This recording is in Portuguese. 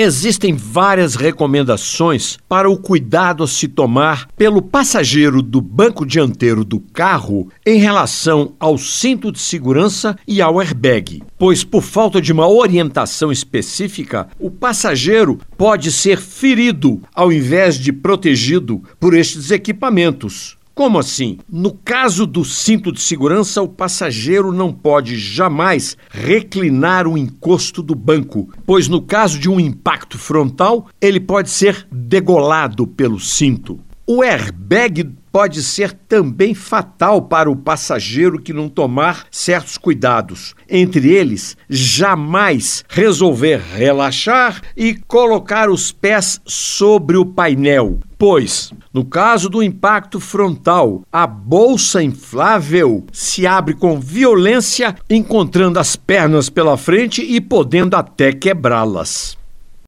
Existem várias recomendações para o cuidado a se tomar pelo passageiro do banco dianteiro do carro em relação ao cinto de segurança e ao airbag, pois por falta de uma orientação específica, o passageiro pode ser ferido ao invés de protegido por estes equipamentos. Como assim? No caso do cinto de segurança, o passageiro não pode jamais reclinar o encosto do banco, pois no caso de um impacto frontal, ele pode ser degolado pelo cinto. O airbag pode ser também fatal para o passageiro que não tomar certos cuidados. Entre eles, jamais resolver relaxar e colocar os pés sobre o painel. Pois, no caso do impacto frontal, a bolsa inflável se abre com violência, encontrando as pernas pela frente e podendo até quebrá-las.